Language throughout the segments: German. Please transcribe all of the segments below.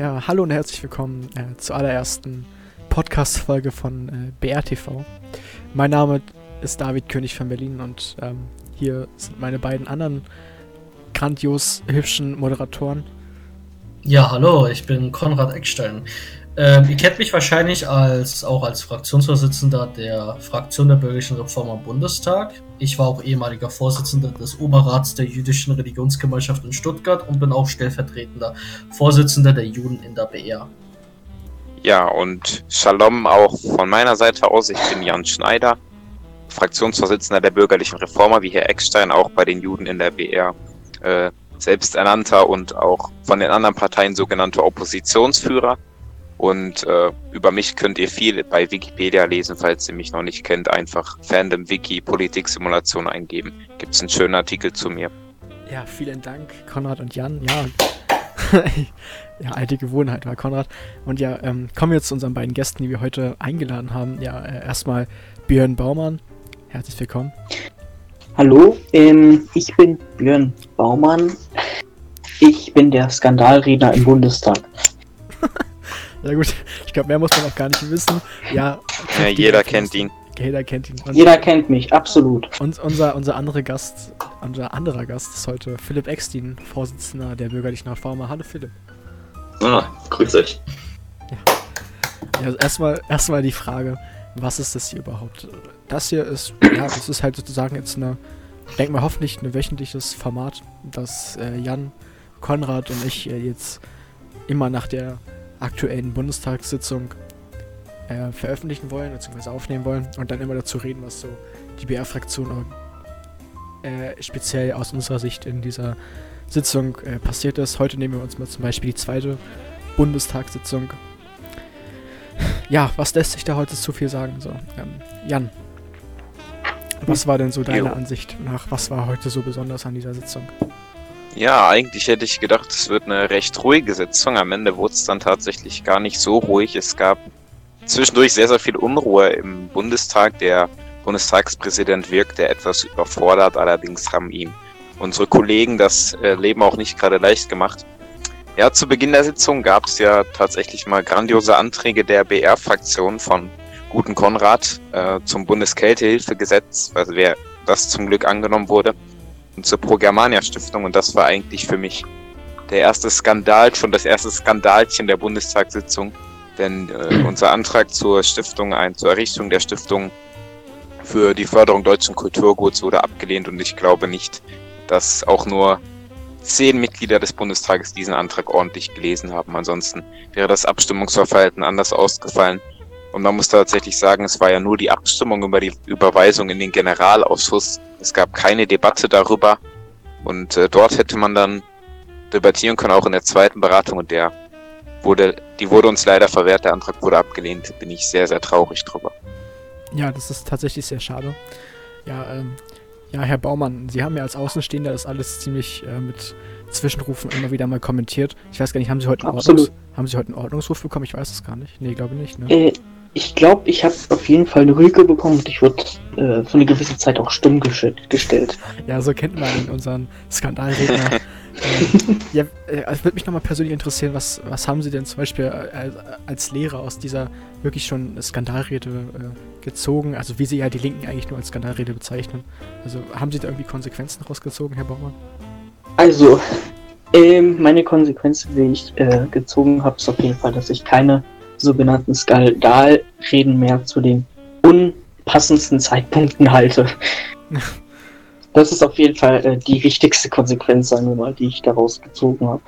Ja, hallo und herzlich willkommen äh, zur allerersten Podcast-Folge von äh, BRTV. Mein Name ist David König von Berlin und ähm, hier sind meine beiden anderen grandios hübschen Moderatoren. Ja, hallo, ich bin Konrad Eckstein. Ähm, ihr kennt mich wahrscheinlich als, auch als Fraktionsvorsitzender der Fraktion der Bürgerlichen Reform am Bundestag. Ich war auch ehemaliger Vorsitzender des Oberrats der jüdischen Religionsgemeinschaft in Stuttgart und bin auch stellvertretender Vorsitzender der Juden in der BR. Ja, und Shalom auch von meiner Seite aus. Ich bin Jan Schneider, Fraktionsvorsitzender der Bürgerlichen Reformer, wie Herr Eckstein, auch bei den Juden in der BR. Äh, selbsternannter und auch von den anderen Parteien sogenannter Oppositionsführer. Und äh, über mich könnt ihr viel bei Wikipedia lesen, falls ihr mich noch nicht kennt. Einfach Fandom Wiki Politik-Simulation eingeben. Gibt es einen schönen Artikel zu mir. Ja, vielen Dank, Konrad und Jan. Ja, ja alte Gewohnheit war Konrad. Und ja, ähm, kommen wir jetzt zu unseren beiden Gästen, die wir heute eingeladen haben. Ja, äh, erstmal Björn Baumann. Herzlich willkommen. Hallo, ähm, ich bin Björn Baumann. Ich bin der Skandalredner im Bundestag. Ja gut, ich glaube, mehr muss man auch gar nicht wissen. Ja, ja jeder kennt ihn. Jeder kennt ihn. Und jeder kennt mich, absolut. Und unser, unser anderer Gast, unser anderer Gast ist heute Philipp Eckstein, Vorsitzender der Bürgerlichen Reformer. Hallo Philipp. Ah, grüß euch. Ja. Also erstmal, erstmal die Frage, was ist das hier überhaupt? Das hier ist, ja, das ist halt sozusagen jetzt eine, denk mal hoffentlich ein wöchentliches Format, das äh, Jan, Konrad und ich äh, jetzt immer nach der aktuellen Bundestagssitzung äh, veröffentlichen wollen, bzw. aufnehmen wollen und dann immer dazu reden, was so die BR-Fraktion äh, speziell aus unserer Sicht in dieser Sitzung äh, passiert ist. Heute nehmen wir uns mal zum Beispiel die zweite Bundestagssitzung. Ja, was lässt sich da heute zu viel sagen? So, ähm, Jan, was war denn so deine. Ansicht nach, was war heute so besonders an dieser Sitzung? Ja, eigentlich hätte ich gedacht, es wird eine recht ruhige Sitzung. Am Ende wurde es dann tatsächlich gar nicht so ruhig. Es gab zwischendurch sehr, sehr viel Unruhe im Bundestag. Der Bundestagspräsident wirkte etwas überfordert, allerdings haben ihm unsere Kollegen das äh, Leben auch nicht gerade leicht gemacht. Ja, zu Beginn der Sitzung gab es ja tatsächlich mal grandiose Anträge der BR-Fraktion von Guten Konrad äh, zum Bundeskältehilfegesetz, also wer das zum Glück angenommen wurde und zur Pro Germania Stiftung und das war eigentlich für mich der erste Skandal, schon das erste Skandalchen der Bundestagssitzung, denn äh, unser Antrag zur Stiftung, ein, zur Errichtung der Stiftung für die Förderung deutschen Kulturguts wurde abgelehnt und ich glaube nicht, dass auch nur zehn Mitglieder des Bundestages diesen Antrag ordentlich gelesen haben. Ansonsten wäre das Abstimmungsverhalten anders ausgefallen. Und man muss tatsächlich sagen, es war ja nur die Abstimmung über die Überweisung in den Generalausschuss. Es gab keine Debatte darüber. Und äh, dort hätte man dann debattieren können, auch in der zweiten Beratung. Und der wurde, die wurde uns leider verwehrt. Der Antrag wurde abgelehnt. Bin ich sehr, sehr traurig drüber. Ja, das ist tatsächlich sehr schade. Ja, ähm, ja, Herr Baumann, Sie haben ja als Außenstehender das alles ziemlich äh, mit Zwischenrufen immer wieder mal kommentiert. Ich weiß gar nicht, haben Sie heute einen, Ordnungs haben Sie heute einen Ordnungsruf bekommen? Ich weiß es gar nicht. Nee, glaube nicht. Ne? Äh, ich glaube, ich habe auf jeden Fall eine Rüge bekommen und ich wurde äh, für eine gewisse Zeit auch stumm gestellt. Ja, so kennt man unseren Skandalredner. ähm, ja, äh, also würde mich nochmal persönlich interessieren, was, was haben Sie denn zum Beispiel als, als Lehrer aus dieser wirklich schon Skandalrede äh, gezogen? Also wie Sie ja die Linken eigentlich nur als Skandalrede bezeichnen. Also haben Sie da irgendwie Konsequenzen rausgezogen, Herr Baumann? Also, ähm, meine Konsequenzen, die ich äh, gezogen habe, ist auf jeden Fall, dass ich keine sogenannten Skandalreden mehr zu den unpassendsten Zeitpunkten halte. das ist auf jeden Fall äh, die wichtigste Konsequenz, sagen wir mal, die ich daraus gezogen habe.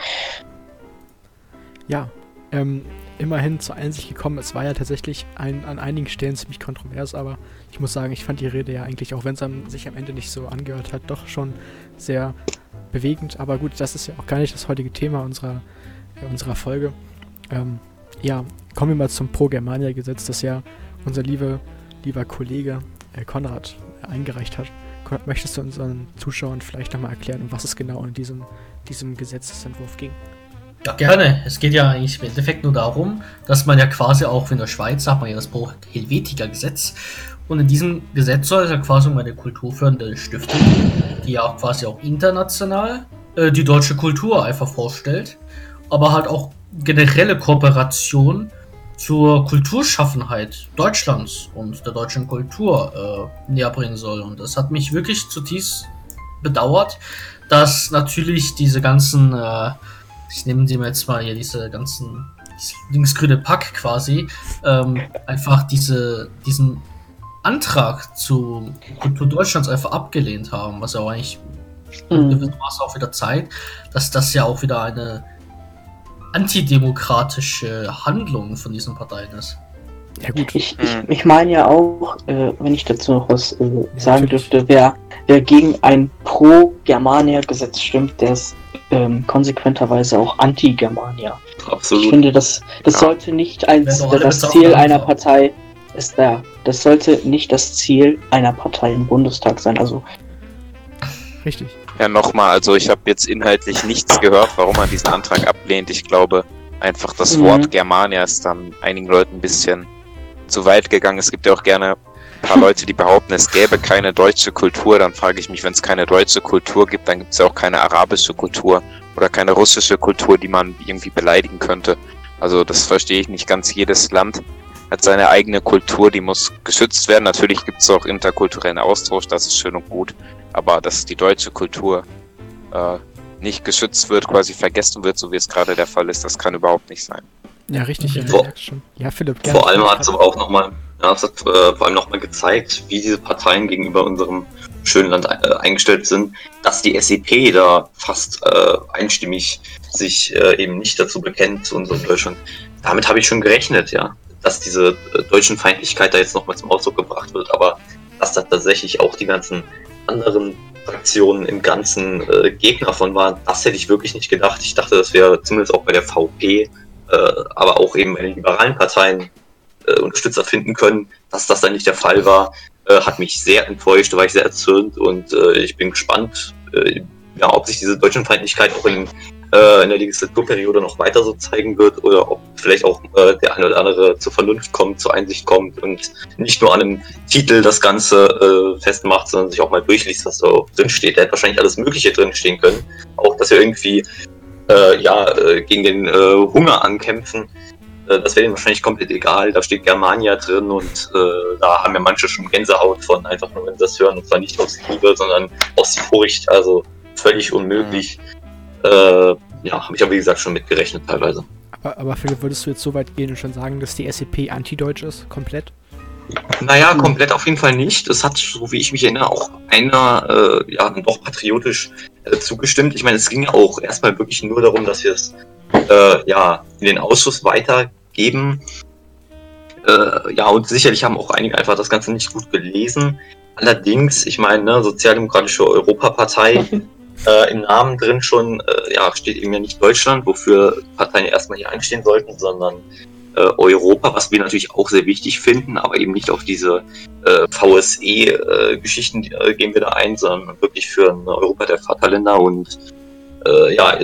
Ja, ähm, immerhin zur Einsicht gekommen. Es war ja tatsächlich ein, an einigen Stellen ziemlich kontrovers, aber ich muss sagen, ich fand die Rede ja eigentlich, auch wenn es sich am Ende nicht so angehört hat, doch schon sehr bewegend. Aber gut, das ist ja auch gar nicht das heutige Thema unserer, äh, unserer Folge. Ähm, ja, kommen wir mal zum Pro-Germania-Gesetz, das ja unser liebe, lieber Kollege äh, Konrad äh, eingereicht hat. Konrad, möchtest du unseren Zuschauern vielleicht nochmal erklären, um was es genau in diesem, diesem Gesetzesentwurf ging? Ja, gerne. Es geht ja eigentlich im Endeffekt nur darum, dass man ja quasi auch in der Schweiz hat man ja das Pro-Helvetica-Gesetz. Und in diesem Gesetz soll es ja quasi um eine kulturfördernde Stiftung, die ja auch quasi auch international äh, die deutsche Kultur einfach vorstellt, aber halt auch generelle Kooperation zur Kulturschaffenheit Deutschlands und der deutschen Kultur äh, näher bringen soll. Und das hat mich wirklich zutiefst bedauert, dass natürlich diese ganzen, äh, ich nehme die mir jetzt mal hier, diese ganzen dieses linksgrüne Pack quasi, ähm, einfach diese, diesen Antrag zu Kultur Deutschlands einfach abgelehnt haben, was ja auch eigentlich in Mhm. gewissem Maße auch wieder zeigt, dass das ja auch wieder eine antidemokratische Handlung von diesen Parteien ist. Ja gut, Ich, ich, ich meine ja auch, äh, wenn ich dazu noch was äh, sagen natürlich. dürfte, wer, wer gegen ein Pro-Germania-Gesetz stimmt, der ist ähm, konsequenterweise auch Anti-Germania. Ich Absolut. finde, das, das Ja. sollte nicht als alle das Ziel einer so. Partei ist da. Das sollte nicht das Ziel einer Partei im Bundestag sein. Also richtig. Ja, nochmal, also ich habe jetzt inhaltlich nichts gehört, warum man diesen Antrag ablehnt. Ich glaube, einfach das Mhm. Wort Germania ist dann einigen Leuten ein bisschen zu weit gegangen. Es gibt ja auch gerne ein paar Leute, die behaupten, es gäbe keine deutsche Kultur. Dann frage ich mich, wenn es keine deutsche Kultur gibt, dann gibt es ja auch keine arabische Kultur oder keine russische Kultur, die man irgendwie beleidigen könnte. Also das verstehe ich nicht ganz. Jedes Land hat seine eigene Kultur, die muss geschützt werden. Natürlich gibt es auch interkulturellen Austausch, das ist schön und gut. Aber dass die deutsche Kultur äh, nicht geschützt wird, quasi vergessen wird, so wie es gerade der Fall ist, das kann überhaupt nicht sein. Ja, richtig. Ja, Vor- ja, schon. ja Philipp, gerne. Vor allem hat es aber auch nochmal, ja, es hat äh, vor allem nochmal gezeigt, wie diese Parteien gegenüber unserem schönen Land äh, eingestellt sind, dass die SEP da fast äh, einstimmig sich äh, eben nicht dazu bekennt zu unserem Deutschland. Damit habe ich schon gerechnet, ja, dass diese äh, deutschen Feindlichkeit da jetzt nochmal zum Ausdruck gebracht wird, aber dass da tatsächlich auch die ganzen anderen Fraktionen im Ganzen äh, Gegner von waren, das hätte ich wirklich nicht gedacht. Ich dachte, das wäre zumindest auch bei der VP, äh, aber auch eben bei den liberalen Parteien äh, Unterstützer finden können. Dass das dann nicht der Fall war, äh, hat mich sehr enttäuscht, war ich sehr erzürnt und äh, ich bin gespannt, ja, ob sich diese Deutschlandfeindlichkeit auch in, äh, in der Legislaturperiode noch weiter so zeigen wird oder ob vielleicht auch äh, der eine oder andere zur Vernunft kommt, zur Einsicht kommt und nicht nur an einem Titel das Ganze äh, festmacht, sondern sich auch mal durchliest, was so drin steht. Da hätte wahrscheinlich alles Mögliche drin stehen können. Auch, dass wir irgendwie äh, ja, äh, gegen den äh, Hunger ankämpfen. Das wäre ihnen wahrscheinlich komplett egal. Da steht Germania drin und äh, da haben ja manche schon Gänsehaut von, einfach nur wenn sie das hören. Und zwar nicht aus Liebe, sondern aus Furcht. Also völlig unmöglich. Äh, ja, habe ich aber wie gesagt schon mitgerechnet teilweise. Aber, aber Philipp, würdest du jetzt so weit gehen und schon sagen, dass die SEP anti-deutsch ist? Komplett? Naja, komplett auf jeden Fall nicht. Es hat, so wie ich mich erinnere, auch einer äh, ja doch patriotisch äh, zugestimmt. Ich meine, es ging ja auch erstmal wirklich nur darum, dass wir es äh, ja in den Ausschuss weitergeben. Äh, ja, und sicherlich haben auch einige einfach das Ganze nicht gut gelesen. Allerdings, ich meine, ne, Sozialdemokratische Europapartei äh, im Namen drin schon, äh, ja, steht eben ja nicht Deutschland, wofür Parteien erstmal hier einstehen sollten, sondern äh, Europa, was wir natürlich auch sehr wichtig finden, aber eben nicht auf diese äh, VSE-Geschichten äh, gehen wir da ein, sondern wirklich für ein Europa der Vaterländer und äh, ja,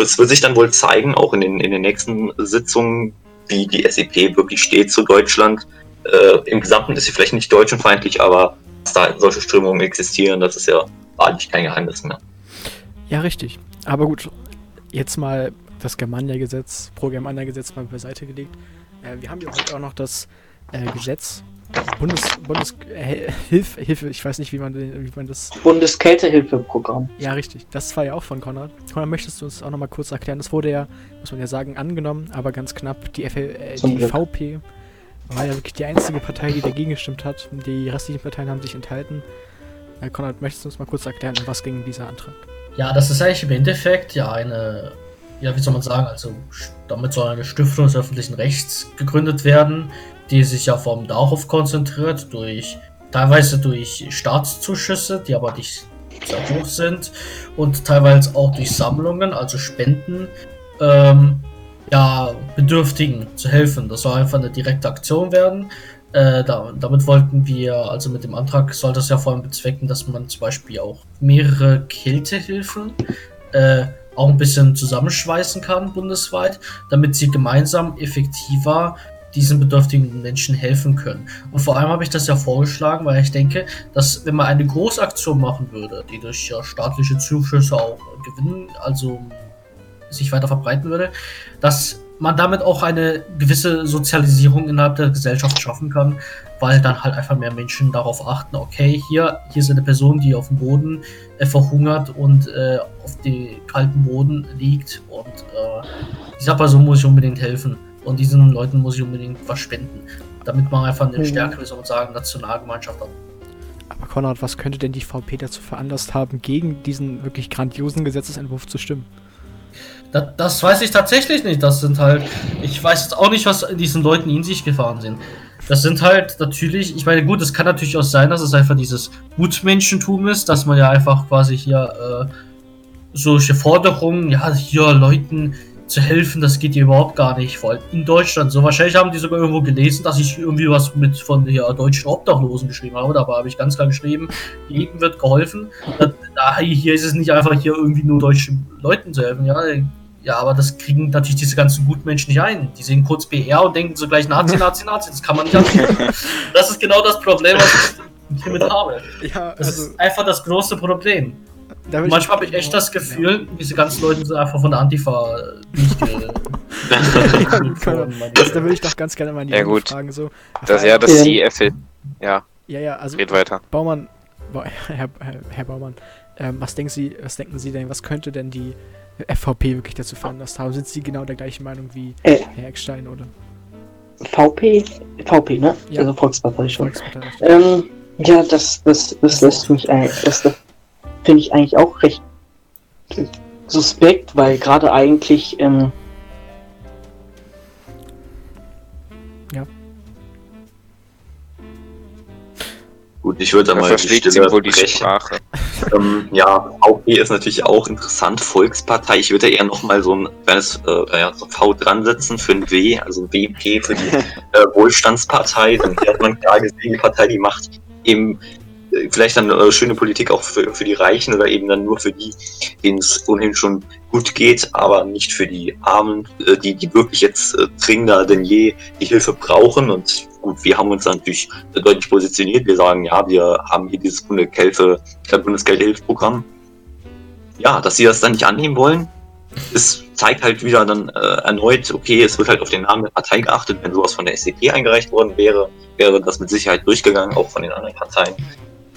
es wird sich dann wohl zeigen, auch in den, in den nächsten Sitzungen, wie die SEP wirklich steht zu Deutschland. Äh, Im Gesamten ist sie vielleicht nicht deutschenfeindlich, aber dass da solche Strömungen existieren, das ist ja wahrlich kein Geheimnis mehr. Ja, richtig. Aber gut, jetzt mal das Germania-Gesetz, Pro-Germania-Gesetz mal beiseite gelegt. Äh, wir haben ja heute auch noch das äh, Gesetz, Bundes, Bundes, äh, Hilfe, Hilfe, ich weiß nicht, wie man, den- wie man das, Bundeskältehilfeprogramm. ja richtig, das war ja auch von Konrad. Konrad, möchtest du uns auch nochmal kurz erklären? Das wurde ja, muss man ja sagen, angenommen, aber ganz knapp. Die, FL, äh, die. VP war ja wirklich die einzige Partei, die dagegen gestimmt hat. Die restlichen Parteien haben sich enthalten. Äh, Konrad, möchtest du uns mal kurz erklären, um was ging dieser Antrag? Ja, das ist eigentlich im Endeffekt ja eine, ja, wie soll man sagen, also damit soll eine Stiftung des öffentlichen Rechts gegründet werden, die sich ja vor allem darauf konzentriert, durch teilweise durch Staatszuschüsse, die aber nicht sehr hoch sind, und teilweise auch durch Sammlungen, also Spenden, ähm, ja, Bedürftigen zu helfen. Das soll einfach eine direkte Aktion werden. Äh, da, damit wollten wir, also mit dem Antrag soll das ja vor allem bezwecken, dass man zum Beispiel auch mehrere Kältehilfen äh, auch ein bisschen zusammenschweißen kann bundesweit, damit sie gemeinsam effektiver diesen bedürftigen Menschen helfen können. Und vor allem habe ich das ja vorgeschlagen, weil ich denke, dass wenn man eine Großaktion machen würde, die durch ja, staatliche Zuschüsse auch gewinnen, also sich weiter verbreiten würde, dass man damit auch eine gewisse Sozialisierung innerhalb der Gesellschaft schaffen kann, weil dann halt einfach mehr Menschen darauf achten, okay, hier, hier ist eine Person, die auf dem Boden äh, verhungert und äh, auf dem kalten Boden liegt und äh, dieser Person muss ich unbedingt helfen und diesen Leuten muss ich unbedingt was spenden, damit man einfach eine Mhm. stärkere, man sagen, Nationalgemeinschaft hat. Aber Konrad, was könnte denn die VP dazu veranlasst haben, gegen diesen wirklich grandiosen Gesetzesentwurf zu stimmen? Das, das weiß ich tatsächlich nicht. Das sind halt, ich weiß jetzt auch nicht, was in diesen Leuten in sich gefahren sind. Das sind halt natürlich, ich meine, gut, es kann natürlich auch sein, dass es einfach dieses Gutmenschentum ist, dass man ja einfach quasi hier äh, solche Forderungen, ja, hier Leuten zu helfen, das geht ja überhaupt gar nicht. Vor allem in Deutschland. So wahrscheinlich haben die sogar irgendwo gelesen, dass ich irgendwie was mit von der deutschen Obdachlosen geschrieben habe. Dabei habe ich ganz klar geschrieben, jedem wird geholfen. Da, hier ist es nicht einfach hier irgendwie nur deutschen Leuten zu helfen, ja. Ja, aber das kriegen natürlich diese ganzen Gutmenschen nicht ein. Die sehen kurz BR und denken so gleich Nazi, Nazi, Nazi. Das kann man nicht annehmen. Das ist genau das Problem, was ich hiermit habe. Ja, Das ist einfach das große Problem. Manchmal habe ich echt das Gefühl, diese ganzen Leute sind einfach von der Antifa nicht ge Also, da würde ich doch ganz gerne mal die Ja, gut. fragen. So. Das, ja, das Ja. CF. Ja, ja, ja, also red weiter. Baumann, Ba- Herr, Herr, Herr Baumann, ähm, was denken Sie, was denken Sie denn, was könnte denn die FVP wirklich dazu veranlasst haben? Sind Sie genau der gleichen Meinung wie Äh. Herr Eckstein oder VP, VP, ne? Ja. Also Volkspartei schon. Volkspartei? Ähm, ja, das, das, das lässt mich ein, das, das finde ich eigentlich auch recht suspekt, weil gerade eigentlich, ähm, Gut, ich würde da mal die sie Stille wohl die brechen. Sprache. Ähm, ja, VP ist natürlich auch interessant. Volkspartei. Ich würde eher nochmal so ein kleines äh, ja, so V dran setzen für ein W, also WP für die äh, Wohlstandspartei. Dann hat man klar gesehen, die Partei, die macht eben äh, vielleicht dann äh, schöne Politik auch für, für die Reichen oder eben dann nur für die, denen es ohnehin schon gut geht, aber nicht für die Armen, äh, die, die wirklich jetzt äh, dringender denn je die Hilfe brauchen. Und gut, wir haben uns natürlich deutlich positioniert. Wir sagen, ja, wir haben hier dieses Bundesgeldhilfe, Bundesgeldhilfsprogramm. Ja, dass sie das dann nicht annehmen wollen, es zeigt halt wieder dann äh, erneut, okay, es wird halt auf den Namen der Partei geachtet. Wenn sowas von der SDP eingereicht worden wäre, wäre das mit Sicherheit durchgegangen, auch von den anderen Parteien.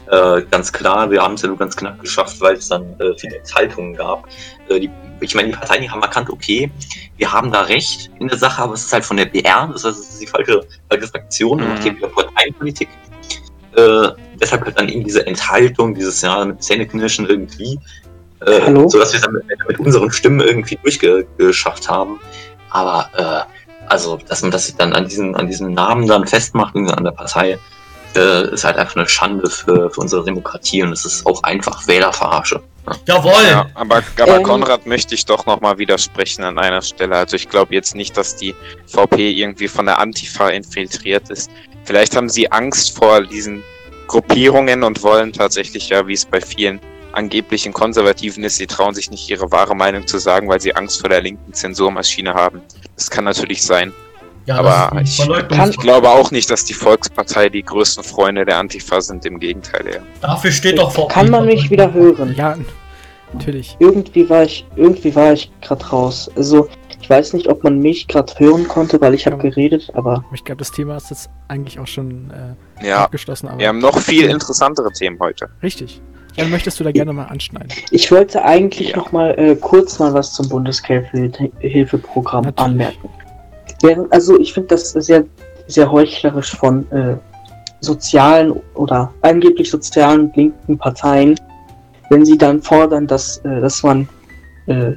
Äh, ganz klar, wir haben es ja nur ganz knapp geschafft, weil es dann äh, viele Enthaltungen gab. Äh, die, ich meine, die Parteien die haben erkannt, okay, wir haben da recht in der Sache, aber es ist halt von der BR, das heißt, es ist die falsche, falsche Fraktion und Mhm. macht hier wieder Parteienpolitik. Äh, deshalb halt dann eben diese Enthaltung, dieses ja mit Zähneknirschen irgendwie, äh, Hallo? so dass wir es dann mit, mit unseren Stimmen irgendwie durchgeschafft haben. Aber äh, also, dass man das dann an diesen, an diesem Namen dann festmacht, und an der Partei, äh, ist halt einfach eine Schande für, für unsere Demokratie und es ist auch einfach Wählerverarsche. Jawohl! Ja, aber, aber Ähm. Konrad möchte ich doch nochmal widersprechen an einer Stelle. Also ich glaube jetzt nicht, dass die VP irgendwie von der Antifa infiltriert ist. Vielleicht haben sie Angst vor diesen Gruppierungen und wollen tatsächlich ja, wie es bei vielen angeblichen Konservativen ist, sie trauen sich nicht ihre wahre Meinung zu sagen, weil sie Angst vor der linken Zensurmaschine haben. Das kann natürlich sein. Ja, aber ich- Ich glaube auch nicht, dass die Volkspartei die größten Freunde der Antifa sind. Im Gegenteil, eher. Dafür steht doch vor. kann man mich wieder hören. Ja, natürlich. Irgendwie war ich, irgendwie war ich gerade raus. Also, ich weiß nicht, ob man mich gerade hören konnte, weil ich habe geredet, aber Ich glaube, das Thema ist jetzt eigentlich auch schon äh, Ja, abgeschlossen. Aber wir haben noch viel interessantere Themen heute. richtig. Dann möchtest du da gerne mal anschneiden. ich wollte eigentlich Ja. noch mal äh, kurz mal was zum Bundesgeldhilfeprogramm Natürlich. anmerken. Während, also, ich finde das sehr, sehr heuchlerisch von äh, sozialen oder angeblich sozialen linken Parteien, wenn sie dann fordern, dass, äh, dass man äh,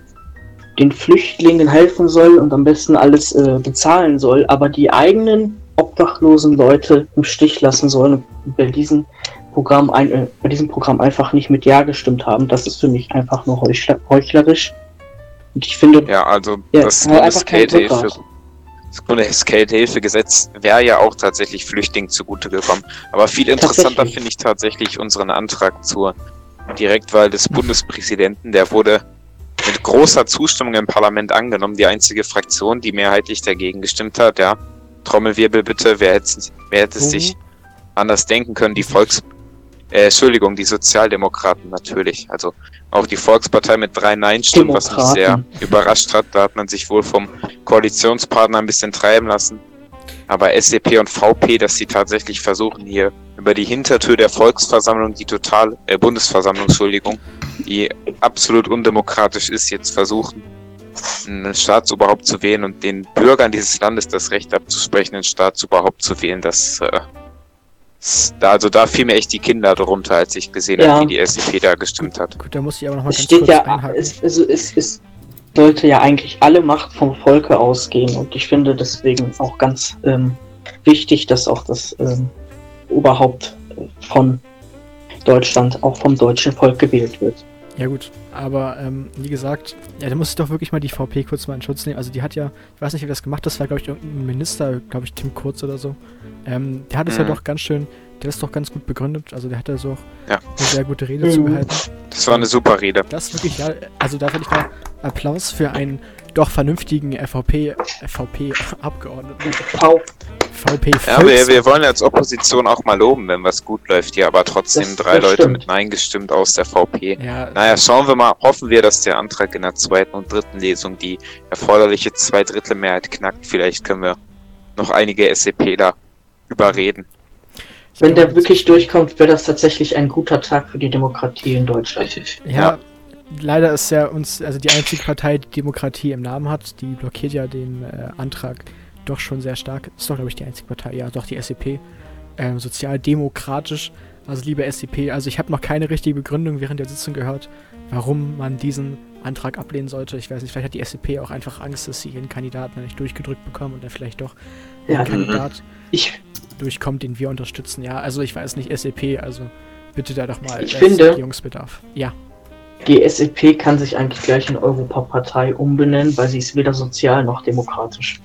den Flüchtlingen helfen soll und am besten alles äh, bezahlen soll, aber die eigenen obdachlosen Leute im Stich lassen sollen und bei diesem Programm, ein, äh, bei diesem Programm einfach nicht mit Ja gestimmt haben. Das ist für mich einfach nur heuchler, heuchlerisch. Und ich finde, Ja, also Ja, das halt einfach kein Rückgrat. das Bundesgeldhilfegesetz wäre ja auch tatsächlich Flüchtlingen zugute gekommen. Aber viel interessanter finde ich tatsächlich unseren Antrag zur Direktwahl des Bundespräsidenten. Der wurde mit großer Zustimmung im Parlament angenommen. Die einzige Fraktion, die mehrheitlich dagegen gestimmt hat, ja. Trommelwirbel bitte, wer hätte, wer hätte es Oh. sich anders denken können? Die Volks Äh, Entschuldigung, die Sozialdemokraten natürlich. Also auch die Volkspartei mit drei Nein-Stimmen, was mich sehr überrascht hat. Da hat man sich wohl vom Koalitionspartner ein bisschen treiben lassen. Aber SDP und VP, dass sie tatsächlich versuchen, hier über die Hintertür der Volksversammlung, die total, äh, Bundesversammlung, Entschuldigung, die absolut undemokratisch ist, jetzt versuchen, ein Staatsoberhaupt zu wählen und den Bürgern dieses Landes das Recht abzusprechen, ein Staatsoberhaupt zu wählen, das, äh, also da fiel mir echt die Kinder drunter, als ich gesehen Ja. habe, wie die SDP da gestimmt hat. Gut, da muss ich aber nochmal Es ganz steht kurz ja, einhaken. es, also es, es sollte ja eigentlich alle Macht vom Volke ausgehen und ich finde deswegen auch ganz ähm, wichtig, dass auch das ähm, Oberhaupt von Deutschland auch vom deutschen Volk gewählt wird. Ja gut, aber ähm, wie gesagt, ja, da muss ich doch wirklich mal die VP kurz mal in Schutz nehmen. Also die hat ja, ich weiß nicht, wie das gemacht hat, das war glaube ich irgendein Minister, glaube ich Tim Kurz oder so. Ähm, der hat es ja Mhm. doch ganz schön, der ist doch ganz gut begründet. Also der hat da so auch Ja. eine sehr gute Rede Mhm. zugehalten. Das war eine super Rede. Das wirklich, ja, also da würde ich mal Applaus für einen doch vernünftigen VP, VP-Abgeordneten. VP Ja, wir, wir wollen als Opposition auch mal loben, wenn was gut läuft hier, aber trotzdem Das- drei das Leute stimmt. mit Nein gestimmt aus der VP. ja, Naja, schauen wir mal, hoffen wir, dass der Antrag in der zweiten und dritten Lesung die erforderliche Zweidrittelmehrheit knackt. Vielleicht können wir noch einige SCPler überreden. ich Wenn der wirklich durchkommt, wäre das tatsächlich ein guter Tag für die Demokratie in Deutschland. Ja, Ja. leider ist ja uns, also die einzige Partei, die Demokratie im Namen hat, die blockiert ja den äh, Antrag doch schon sehr stark. Ist doch, glaube ich, die einzige Partei, ja, doch die SCP. Ähm, sozialdemokratisch. Also liebe SCP, also ich habe noch keine richtige Begründung während der Sitzung gehört, warum man diesen Antrag ablehnen sollte. Ich weiß nicht, vielleicht hat die SCP auch einfach Angst, dass sie ihren Kandidaten nicht durchgedrückt bekommen und dann vielleicht doch Ja, Kandidat Ich, durchkommt, den wir unterstützen. Ja, also ich weiß nicht, SCP, also bitte da doch mal Ich finde- Erklärungsbedarf. Ja. die SEP kann sich eigentlich gleich in Europapartei umbenennen, weil sie ist weder sozial noch demokratisch.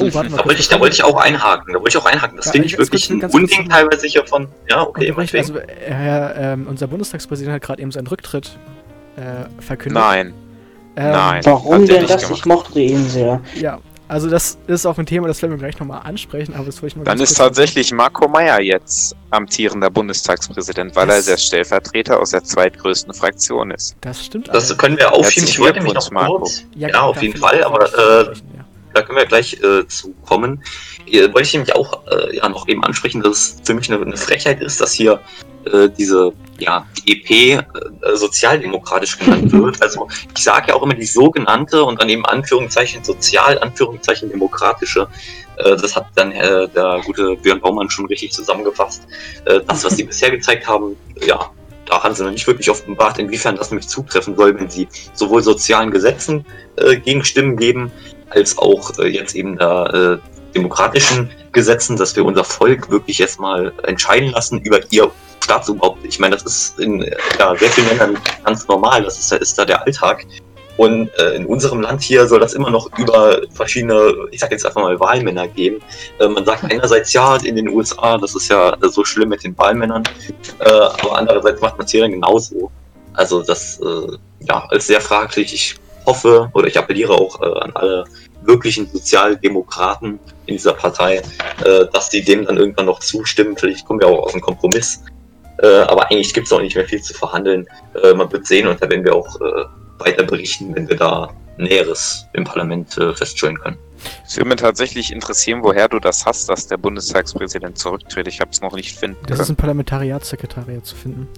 Oh, warte mal Da wollte ich, da wollte ich auch einhaken. Da wollte ich auch einhaken. Das Ja, finde ich wirklich kurz- ein Unding teilweise hier von. Ja, okay, meinetwegen. also, äh, Herr, ähm, unser Bundestagspräsident hat gerade eben seinen Rücktritt äh, verkündet. Nein, Ähm, nein. Warum er denn das? gemacht. Ich mochte ihn sehr. Ja, also das ist auch ein Thema, das werden wir gleich nochmal ansprechen, aber das wollte ich mal Dann ist tatsächlich Marco Meyer jetzt amtierender Bundestagspräsident, weil er Das- der Stellvertreter aus der zweitgrößten Fraktion ist. Das stimmt. Das aber- können wir aufschieben. Ich wollte nämlich noch kurz. Ja, da- auf da jeden Fall, aber, äh, ja. Da können wir gleich äh, zu kommen. Äh, wollte ich nämlich auch äh, ja, noch eben ansprechen, dass es für mich eine, eine Frechheit ist, dass hier äh, diese ja, EP äh, sozialdemokratisch genannt wird. Also ich sage ja auch immer die sogenannte und dann eben Anführungszeichen sozial, Anführungszeichen demokratische. Äh, das hat dann der gute Björn Baumann schon richtig zusammengefasst. Das, was sie bisher gezeigt haben, ja, da haben sie noch nicht wirklich offenbart, inwiefern das nämlich zutreffen soll, wenn sie sowohl sozialen Gesetzen äh, Gegenstimmen geben, als auch äh, jetzt eben da äh, demokratischen Gesetzen, dass wir unser Volk wirklich erstmal entscheiden lassen über ihr Staatsoberhaupt. Ich meine, das ist in äh, ja, sehr vielen Ländern ganz normal, das ist, ist da der Alltag. Und äh, in unserem Land hier soll das immer noch über verschiedene, ich sag jetzt einfach mal Wahlmänner geben. Äh, man sagt einerseits ja, in den USA, das ist ja so schlimm mit den Wahlmännern, äh, aber andererseits macht man es hier dann genauso. Also das, äh, ja, als sehr fraglich. Ich hoffe oder ich appelliere auch äh, an alle wirklichen Sozialdemokraten in dieser Partei, äh, dass die dem dann irgendwann noch zustimmen. Vielleicht kommen wir auch aus einem Kompromiss. Äh, aber eigentlich gibt es auch nicht mehr viel zu verhandeln. Äh, man wird sehen und da werden wir auch äh, weiter berichten, wenn wir da Näheres im Parlament äh, feststellen können. Es würde mich tatsächlich interessieren, woher du das hast, dass der Bundestagspräsident zurücktritt. Ich habe es noch nicht finden Das ist ein Parlamentariatssekretariat zu finden.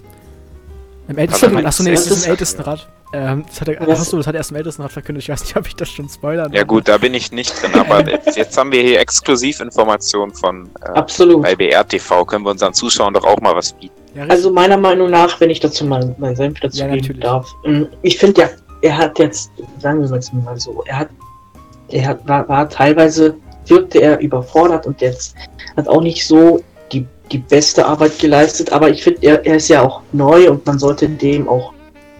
Im Ältestenrat. Achso, nee, das ist im Ältestenrat. Ähm, das hat er, das hat er erst im Ältestenrat verkündet. Ich weiß nicht, ob ich das schon spoilern Ja gut, da bin ich nicht drin, aber jetzt haben wir hier Exklusivinformationen von äh, Absolut. bei BR TV. Können wir unseren Zuschauern doch auch mal was bieten. Ja. Also meiner Meinung nach, wenn ich dazu mal mein Senf dazu Ja, geben natürlich. darf, ähm, ich finde ja, er hat jetzt, sagen wir jetzt mal so, er hat, er hat, war, war teilweise, wirkte er überfordert und jetzt hat auch nicht so die, beste Arbeit geleistet, aber ich finde, er, er ist ja auch neu und man sollte dem auch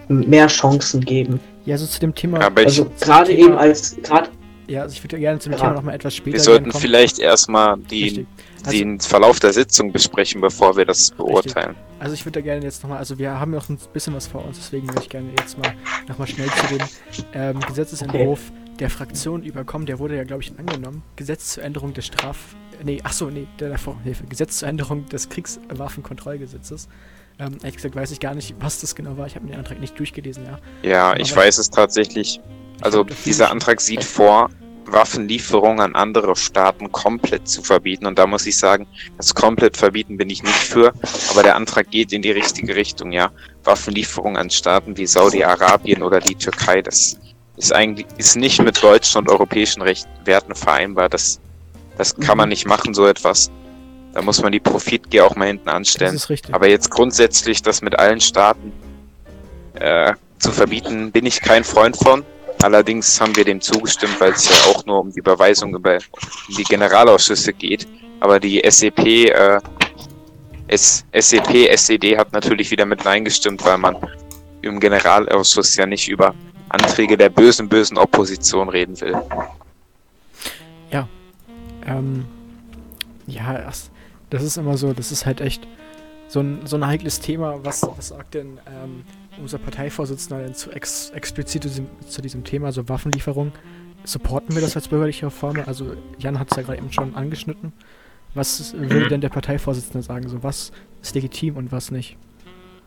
mehr Chancen geben. ja, also zu dem Thema. Aber ich, Also gerade eben als, gerade, ja, also ich würde gerne zu dem Ja. Thema nochmal etwas später wir sollten kommen. vielleicht erstmal Richtig. Also- den Verlauf der Sitzung besprechen, bevor wir das beurteilen. Also ich würde da gerne jetzt nochmal, also wir haben noch ein bisschen was vor uns, deswegen würde ich gerne jetzt mal nochmal schnell zu dem ähm, Gesetzesentwurf der Fraktion überkommen. Der wurde ja, glaube ich, angenommen. Gesetz zur Änderung des Straf... Nee, achso, nee, der davor, Hilfe. Gesetz zur Änderung des Kriegswaffenkontrollgesetzes. Ähm, ehrlich gesagt weiß ich gar nicht, was das genau war. Ich habe mir den Antrag nicht durchgelesen, ja. Ja, ich Aber- weiß es tatsächlich. Also dieser ich- Antrag sieht vor, Waffenlieferungen an andere Staaten komplett zu verbieten. Und da muss ich sagen, das komplett verbieten bin ich nicht für. Aber der Antrag geht in die richtige Richtung, ja. Waffenlieferungen an Staaten wie Saudi-Arabien oder die Türkei, das ist eigentlich ist nicht mit deutschen und europäischen Recht, Werten vereinbar. Das, das kann man nicht machen, so etwas. Da muss man die Profitgier auch mal hinten Das anstellen. ist richtig. Aber jetzt grundsätzlich das mit allen Staaten äh, zu verbieten, bin ich kein Freund von. Allerdings haben wir dem zugestimmt, weil es ja auch nur um die Überweisung über die Generalausschüsse geht. Aber die SEP, äh, S SEP, SED hat natürlich wieder mit Nein gestimmt, weil man im Generalausschuss ja nicht über Anträge der bösen, bösen Opposition reden will. Ähm, ja, das, das ist immer so, das ist halt echt so ein, so ein heikles Thema. Was, was sagt denn ähm, unser Parteivorsitzender denn zu ex, explizit zu diesem, zu diesem Thema, so Waffenlieferung? Supporten wir das als bürgerliche Reformer? Also Jan hat es ja gerade eben schon angeschnitten. Was würde Mhm. denn der Parteivorsitzende sagen? So was ist legitim und was nicht?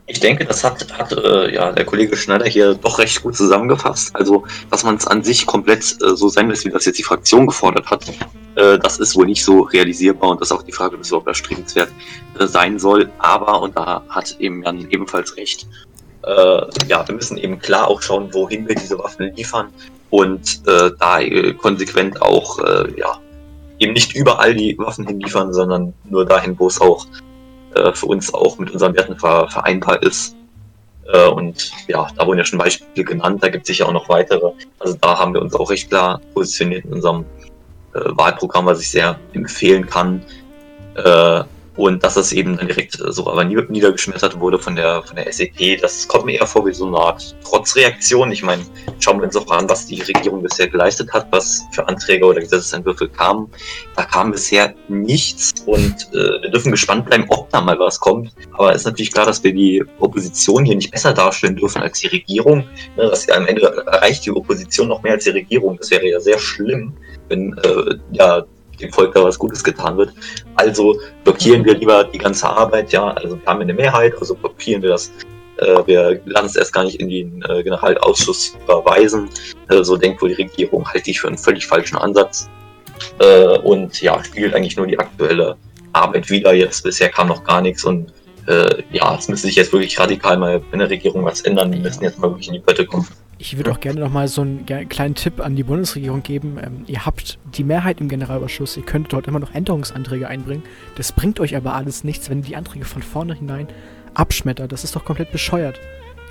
Ich denke, das hat, hat äh, ja, der Kollege Schneider hier doch recht gut zusammengefasst. Also, dass man es an sich komplett äh, so sein lässt, wie das jetzt die Fraktion gefordert hat, äh, das ist wohl nicht so realisierbar und das ist auch die Frage, ob es überhaupt erstrebenswert äh, sein soll. Aber, und da hat eben Jan ebenfalls recht, äh, ja, wir müssen eben klar auch schauen, wohin wir diese Waffen liefern und äh, da konsequent auch, ja, eben nicht überall die Waffen hinliefern, sondern nur dahin, wo es auch äh, für uns auch mit unseren Werten ver vereinbar ist. Äh, und ja, da wurden ja schon Beispiele genannt, da gibt es sicher auch noch weitere. Also da haben wir uns auch recht klar positioniert in unserem äh, Wahlprogramm, was ich sehr empfehlen kann. Und dass das eben dann direkt äh, so aber nie, niedergeschmettert wurde von der von der SEP, das kommt mir eher vor wie so eine Art Trotzreaktion. Ich meine, schauen wir uns auch an, was die Regierung bisher geleistet hat, was für Anträge oder Gesetzesentwürfe kamen. Da kam bisher nichts und äh, wir dürfen gespannt bleiben, ob da mal was kommt. Aber es ist natürlich klar, dass wir die Opposition hier nicht besser darstellen dürfen als die Regierung. Ne, dass ja am Ende erreicht die Opposition noch mehr als die Regierung. Das wäre ja sehr schlimm, wenn äh, ja dem Volk da was Gutes getan wird. Also blockieren wir lieber die ganze Arbeit, ja, also wir haben eine Mehrheit, also blockieren wir das. Äh, wir lassen es erst gar nicht in den äh, Generalausschuss überweisen. Äh, so denkt wohl die Regierung, halte ich für einen völlig falschen Ansatz. Äh, und ja, spiegelt eigentlich nur die aktuelle Arbeit wieder. Jetzt bisher kam noch gar nichts und äh, ja, es müsste sich jetzt wirklich radikal mal in der Regierung was ändern. Die müssen jetzt mal wirklich in die Pötte kommen. Ich würde auch gerne noch mal so einen kleinen Tipp an die Bundesregierung geben. Ähm, ihr habt die Mehrheit im Generalausschuss, ihr könnt dort immer noch Änderungsanträge einbringen. Das bringt euch aber alles nichts, wenn ihr die Anträge von vornherein abschmettert. Das ist doch komplett bescheuert.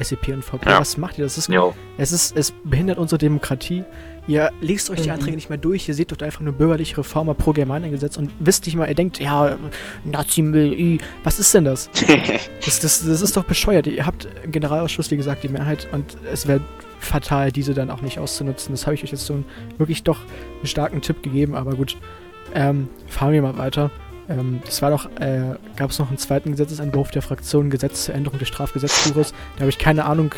SEP und VP, Ja. was macht ihr? Das ist, es ist, es behindert unsere Demokratie. Ihr lest euch die Mhm. Anträge nicht mehr durch, ihr seht dort einfach nur bürgerliche Reformer pro Germanengesetz und wisst nicht mal, ihr denkt, ja, Nazi-Müll, was ist denn das? Das, das? das ist doch bescheuert. Ihr habt im Generalausschuss, wie gesagt, die Mehrheit und es wäre fatal, diese dann auch nicht auszunutzen. Das habe ich euch jetzt so einen, wirklich doch einen starken Tipp gegeben, aber gut. Ähm, fahren wir mal weiter. Ähm, das war doch, äh, gab es noch einen zweiten Gesetzesentwurf der Fraktion Gesetz zur Änderung des Strafgesetzbuches. Da habe ich keine Ahnung,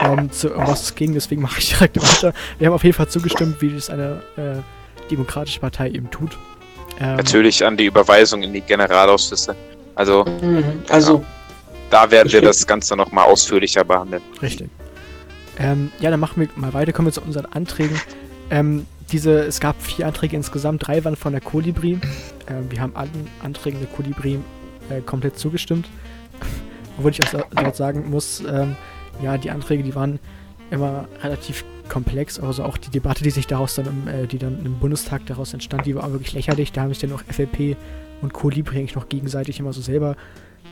ähm, zu, um was es ging, deswegen mache ich direkt weiter. Wir haben auf jeden Fall zugestimmt, wie das eine äh, demokratische Partei eben tut. Ähm, Natürlich an die Überweisung in die Generalausschüsse. Also Mhm. Also, da werden wir das Ganze nochmal ausführlicher behandeln. Richtig. Ähm, ja, dann machen wir mal weiter, kommen wir zu unseren Anträgen. Ähm, diese, es gab vier Anträge insgesamt, drei waren von der Kolibri. Ähm, wir haben allen Anträgen der Kolibri äh, komplett zugestimmt. Obwohl ich auch dort sagen muss, ähm, ja, die Anträge, die waren immer relativ komplex. Also auch die Debatte, die sich daraus dann, im, äh, die dann im Bundestag daraus entstand, die war wirklich lächerlich. Da haben sich dann auch FLP und Kolibri eigentlich noch gegenseitig immer so selber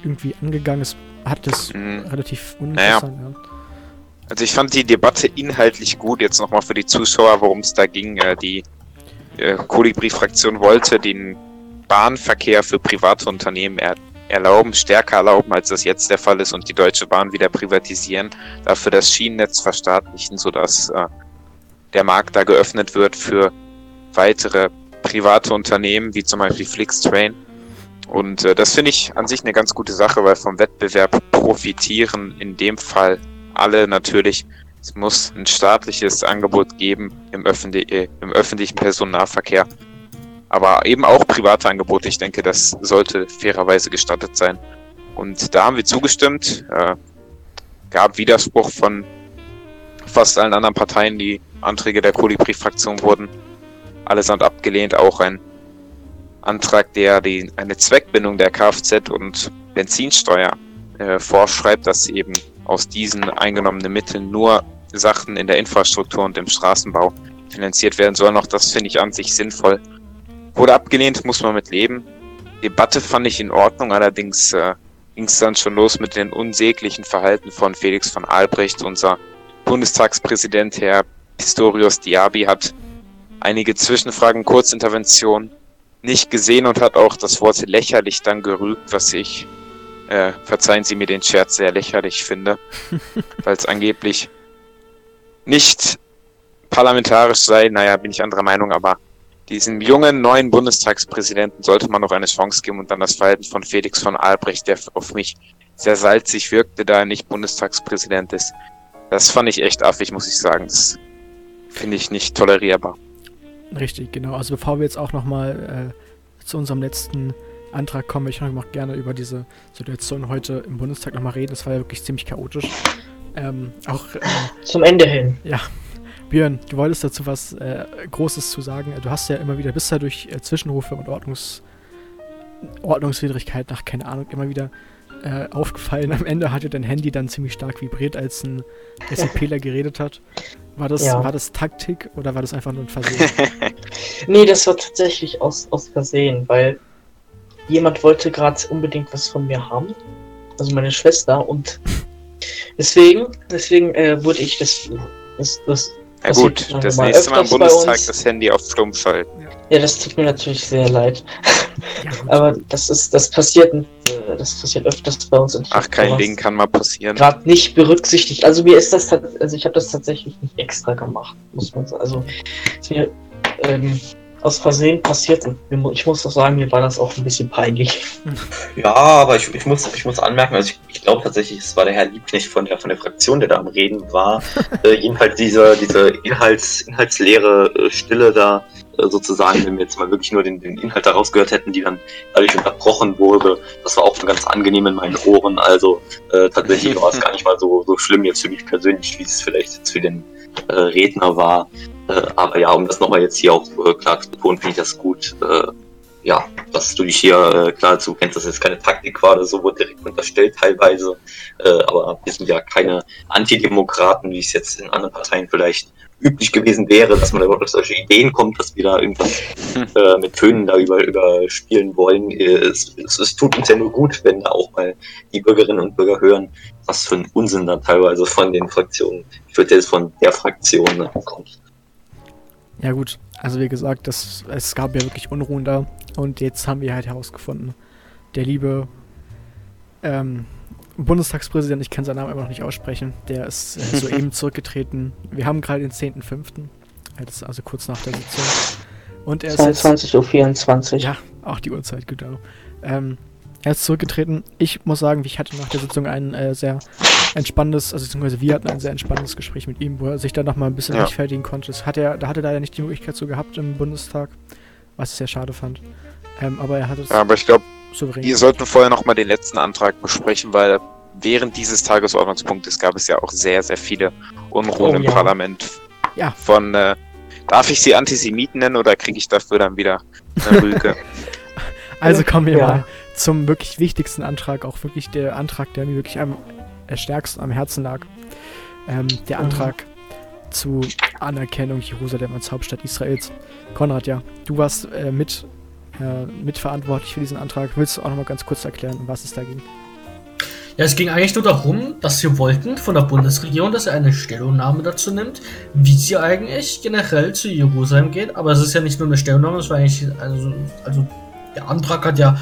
irgendwie angegangen. Es hat das Mhm. relativ uninteressant, ja. Also ich fand die Debatte inhaltlich gut, jetzt nochmal für die Zuschauer, worum es da ging. Äh, die äh, Kolibri-Fraktion wollte den Bahnverkehr für private Unternehmen er erlauben, stärker erlauben, als das jetzt der Fall ist und die Deutsche Bahn wieder privatisieren, dafür das Schienennetz verstaatlichen, sodass äh, der Markt da geöffnet wird für weitere private Unternehmen, wie zum Beispiel Flixtrain. Und äh, das finde ich an sich eine ganz gute Sache, weil vom Wettbewerb profitieren in dem Fall alle natürlich. Es muss ein staatliches Angebot geben im, öffentlich, äh, im öffentlichen Personennahverkehr. Aber eben auch private Angebote. Ich denke, das sollte fairerweise gestattet sein. Und da haben wir zugestimmt. Äh, gab Widerspruch von fast allen anderen Parteien. Die Anträge der Kolibri-Fraktion wurden allesamt abgelehnt. Auch ein Antrag, der die, eine Zweckbindung der Kfz- und Benzinsteuer äh, vorschreibt, dass eben aus diesen eingenommenen Mitteln nur Sachen in der Infrastruktur und im Straßenbau finanziert werden sollen. Auch das finde ich an sich sinnvoll. Wurde abgelehnt, muss man mit leben. Debatte fand ich in Ordnung, allerdings äh, ging es dann schon los mit den unsäglichen Verhalten von Felix von Albrecht. Unser Bundestagspräsident, Herr Pistorius Diaby, hat einige Zwischenfragen, Kurzinterventionen nicht gesehen und hat auch das Wort lächerlich dann gerügt, was ich, äh, verzeihen Sie mir den Scherz, sehr lächerlich finde, weil es angeblich nicht parlamentarisch sei. Naja, bin ich anderer Meinung, aber diesem jungen neuen Bundestagspräsidenten sollte man noch eine Chance geben und dann das Verhalten von Felix von Albrecht, der auf mich sehr salzig wirkte, da er nicht Bundestagspräsident ist. Das fand ich echt affig, muss ich sagen. Das finde ich nicht tolerierbar. Richtig, genau. Also bevor wir jetzt auch nochmal äh, zu unserem letzten Antrag kommen, ich noch gerne über diese Situation heute im Bundestag nochmal reden. Das war ja wirklich ziemlich chaotisch. Ähm, auch äh, Zum Ende hin. Ja. Björn, du wolltest dazu was äh, Großes zu sagen. Du hast ja immer wieder, bist ja durch äh, Zwischenrufe und Ordnungs Ordnungswidrigkeit nach, keine Ahnung, immer wieder äh, aufgefallen. Am Ende hat ja dein Handy dann ziemlich stark vibriert, als ein SCPler geredet hat. War das, Ja. war das Taktik oder war das einfach nur ein Versehen? Nee, das war tatsächlich aus, aus Versehen, weil jemand wollte gerade unbedingt was von mir haben. Also meine Schwester und deswegen, deswegen äh, wurde ich das, das, das Na gut, das mal nächste Mal im Bundestag das Handy auf Stumm schalten. ja, das tut mir natürlich sehr leid. ja. Aber das ist, das passiert, äh, das passiert öfters bei uns. Ach, kein Ding, kann mal passieren. Gerade nicht berücksichtigt. Also mir ist das, also ich habe das tatsächlich nicht extra gemacht, muss man sagen. Also mir ähm, aus Versehen passiert und mir mu- ich muss doch sagen, mir war das auch ein bisschen peinlich. Ja, aber ich, ich, muss, ich muss anmerken, also ich, ich glaube tatsächlich, es war der Herr Liebknecht von der, von der Fraktion, der da am Reden war. äh, jedenfalls diese, diese Inhalts, inhaltsleere äh, Stille da sozusagen, wenn wir jetzt mal wirklich nur den, den Inhalt daraus gehört hätten, die dann dadurch unterbrochen wurde, das war auch ganz angenehm in meinen Ohren. Also äh, tatsächlich war es gar nicht mal so, so schlimm jetzt für mich persönlich, wie es vielleicht jetzt für den äh, Redner war. Äh, aber ja, um das nochmal jetzt hier auch äh, klar zu betonen, finde ich das gut. Äh, ja, dass du dich hier äh, klar dazu kennst, dass es keine Taktik war oder so, wurde direkt unterstellt teilweise. Äh, aber wir sind ja keine Antidemokraten, wie es jetzt in anderen Parteien vielleicht üblich gewesen wäre, dass man überhaupt auf solche Ideen kommt, dass wir da irgendwas äh, mit Tönen da über, überspielen wollen. Äh, Es, es, es tut uns ja nur gut, wenn da auch mal die Bürgerinnen und Bürger hören, was für ein Unsinn da teilweise von den Fraktionen, ich würde jetzt von der Fraktion ne, kommt. Ja gut, also wie gesagt, das, es gab ja wirklich Unruhen da und jetzt haben wir halt herausgefunden, der liebe ähm, Bundestagspräsident, ich kann seinen Namen immer noch nicht aussprechen, der ist äh, soeben zurückgetreten. Wir haben gerade den 10.05., äh, das ist also kurz nach der Sitzung. Und er ist jetzt, 22.24 Uhr. ja, auch die Uhrzeit, genau. Ähm, er ist zurückgetreten. Ich muss sagen, ich hatte nach der Sitzung ein äh, sehr entspannendes, also beziehungsweise wir hatten ein sehr entspannendes Gespräch mit ihm, wo er sich dann nochmal ein bisschen Ja. rechtfertigen konnte. Das hat er, da hatte er leider nicht die Möglichkeit so gehabt im Bundestag, was ich sehr schade fand. Ähm, aber er hat es Ja, aber ich glaube, souverän. wir sollten vorher nochmal den letzten Antrag besprechen, weil während dieses Tagesordnungspunktes gab es ja auch sehr, sehr viele Unruhen Oh, im ja. Parlament. Ja. Von, äh, darf ich sie Antisemiten nennen oder kriege ich dafür dann wieder eine Rüge? Also kommen wir Ja. mal zum wirklich wichtigsten Antrag, auch wirklich der Antrag, der mir wirklich am stärksten am Herzen lag. Ähm, der Mhm. Antrag zu Anerkennung Jerusalem als Hauptstadt Israels. Konrad, ja, du warst äh, mit, äh, mitverantwortlich für diesen Antrag. Willst du auch nochmal ganz kurz erklären, was es da ging? Ja, es ging eigentlich nur darum, dass wir wollten von der Bundesregierung, dass er eine Stellungnahme dazu nimmt, wie sie eigentlich generell zu Jerusalem geht. Aber es ist ja nicht nur eine Stellungnahme, es war eigentlich, also, also der Antrag hat ja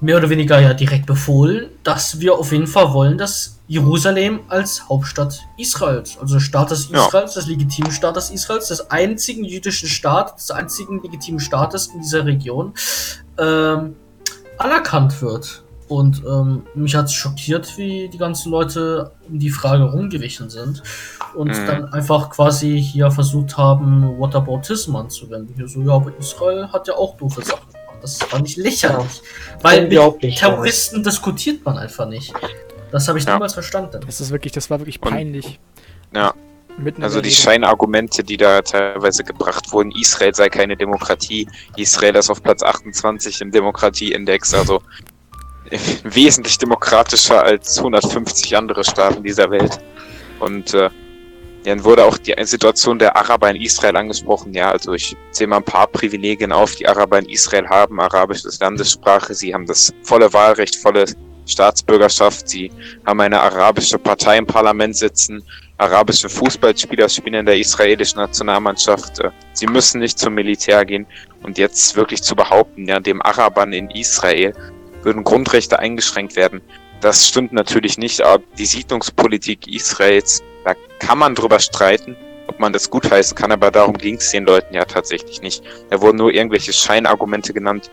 mehr oder weniger ja direkt befohlen, dass wir auf jeden Fall wollen, dass Jerusalem als Hauptstadt Israels, also Staates Ja. Israels, des legitimen Staates Israels, des einzigen jüdischen Staates, des einzigen legitimen Staates in dieser Region, ähm, anerkannt wird. Und ähm, mich hat es schockiert, wie die ganzen Leute um die Frage rumgewichen sind und Mhm. dann einfach quasi hier versucht haben, Whataboutism anzuwenden. Hier so, ja, aber Israel hat ja auch doofe Sachen. Das fand ich lächerlich. Weil mit. Terroristen diskutiert man einfach nicht. Das habe ich Ja. niemals verstanden. Das ist wirklich, das war wirklich Und- peinlich. Ja. Mitten Also die. Scheinargumente, die da teilweise gebracht wurden, Israel sei keine Demokratie, Israel ist auf Platz 28 im Demokratieindex, also wesentlich demokratischer als 150 andere Staaten dieser Welt. Und äh, dann wurde auch die Situation der Araber in Israel angesprochen. Ja, also ich zähle mal ein paar Privilegien auf, die Araber in Israel haben. Arabisch ist Landessprache, sie haben das volle Wahlrecht, volle Staatsbürgerschaft, sie haben eine arabische Partei im Parlament sitzen, arabische Fußballspieler spielen in der israelischen Nationalmannschaft. Äh, Sie müssen nicht zum Militär gehen. Und jetzt wirklich zu behaupten, ja, dem Arabern in Israel würden Grundrechte eingeschränkt werden. Das stimmt natürlich nicht, aber die Siedlungspolitik Israels, da kann man drüber streiten, ob man das gutheißen kann, aber darum ging es den Leuten ja tatsächlich nicht. Da wurden nur irgendwelche Scheinargumente genannt.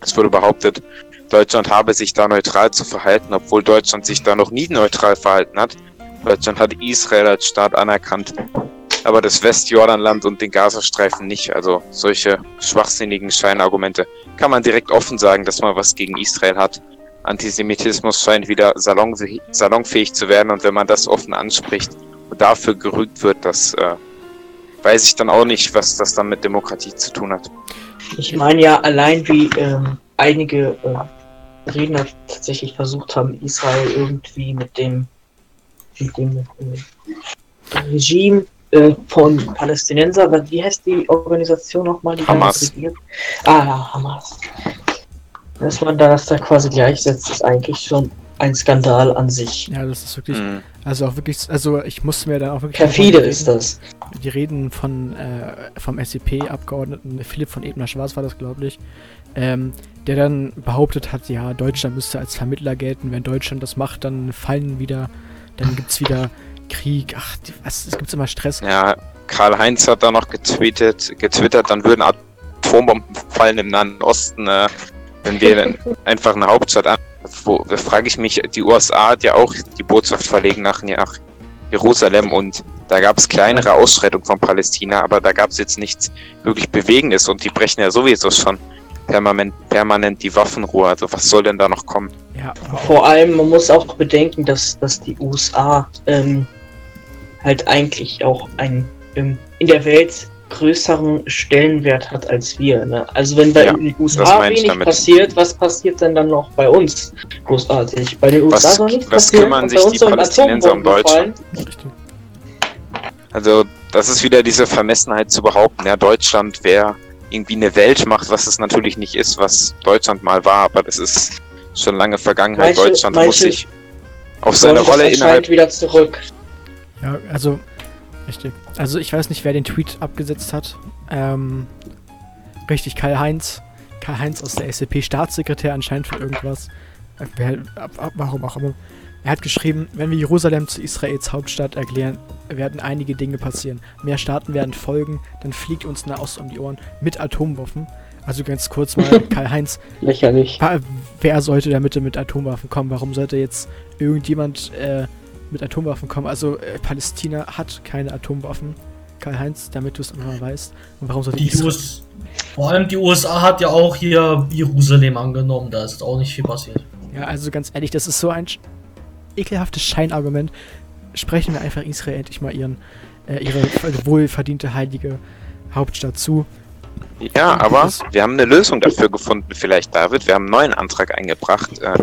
Es wurde behauptet, Deutschland habe sich da neutral zu verhalten, obwohl Deutschland sich da noch nie neutral verhalten hat. Deutschland hat Israel als Staat anerkannt, aber das Westjordanland und den Gazastreifen nicht. Also solche schwachsinnigen Scheinargumente kann man direkt offen sagen, dass man was gegen Israel hat. Antisemitismus scheint wieder salonfähig, salonfähig zu werden und wenn man das offen anspricht und dafür gerügt wird, das äh, weiß ich dann auch nicht, was das dann mit Demokratie zu tun hat. Ich meine ja allein wie ähm, einige äh, Redner tatsächlich versucht haben, Israel irgendwie mit dem mit dem äh, Regime äh, von Palästinenser, wie heißt die Organisation nochmal, die Hamas. Ah, ja, Hamas. Dass man das da quasi gleichsetzt, ist eigentlich schon ein Skandal an sich. Ja, das ist wirklich, Mhm. also auch wirklich, also ich musste mir da auch wirklich. Perfide ist das. Die Reden von, äh, vom SEP-Abgeordneten Philipp von Ebner-Schwarz war das, glaube ich, ähm, der dann behauptet hat, ja, Deutschland müsste als Vermittler gelten. Wenn Deutschland das macht, dann fallen wieder, dann gibt's wieder Krieg. Ach, was, es gibt immer Stress. Ja, Karl-Heinz hat da noch getweetet, getwittert, dann würden Atombomben fallen im Nahen Osten, äh, wenn wir einfach eine Hauptstadt an. Wo, frage ich mich, die USA hat ja auch die Botschaft verlegen nach, nach Jerusalem und da gab es kleinere Ausschreitungen von Palästina, aber da gab es jetzt nichts wirklich Bewegendes und die brechen ja sowieso schon permanent, permanent die Waffenruhe. Also was soll denn da noch kommen? Ja, Vor allem, man muss auch bedenken, dass, dass die USA ähm, halt eigentlich auch einen ähm, in der Welt größeren Stellenwert hat als wir. Ne? Also wenn bei Ja, den USA wenig damit. passiert, was passiert denn dann noch bei uns? Großartig. Bei den Was- USA soll nichts was passieren. kümmern sich bei uns die Palästinenser um richtig. Also, das ist wieder diese Vermessenheit zu behaupten, ja, Deutschland wäre irgendwie eine Weltmacht, was es natürlich nicht ist, was Deutschland mal war, aber das ist schon lange Vergangenheit. Manche- Deutschland muss manche sich auf seine Rolle innerhalb. wieder zurück. Ja, also, richtig. Also ich weiß nicht, wer den Tweet abgesetzt hat. Ähm, richtig, Karl-Heinz. Karl-Heinz aus der SAP-Staatssekretär anscheinend für irgendwas. Äh, Wer, warum auch immer. Er hat geschrieben, wenn wir Jerusalem zu Israels Hauptstadt erklären, werden einige Dinge passieren. Mehr Staaten werden folgen, dann fliegt uns Nahost um die Ohren mit Atomwaffen. Also ganz kurz mal, Karl-Heinz, Lächerlich. Wer sollte da bitte mit Atomwaffen kommen? Warum sollte jetzt irgendjemand äh, mit Atomwaffen kommen? Also äh, Palästina hat keine Atomwaffen. Karl-Heinz, damit du es immer weißt. Und warum sollte Die Israel... US Vor allem die USA hat ja auch hier Jerusalem angenommen, da ist auch nicht viel passiert. Ja, also ganz ehrlich, das ist so ein ekelhaftes Scheinargument. Sprechen wir einfach Israel endlich mal ihren, äh, ihre wohlverdiente heilige Hauptstadt zu. Ja, aber wir haben eine Lösung dafür gefunden, vielleicht, David. Wir haben einen neuen Antrag eingebracht. Äh,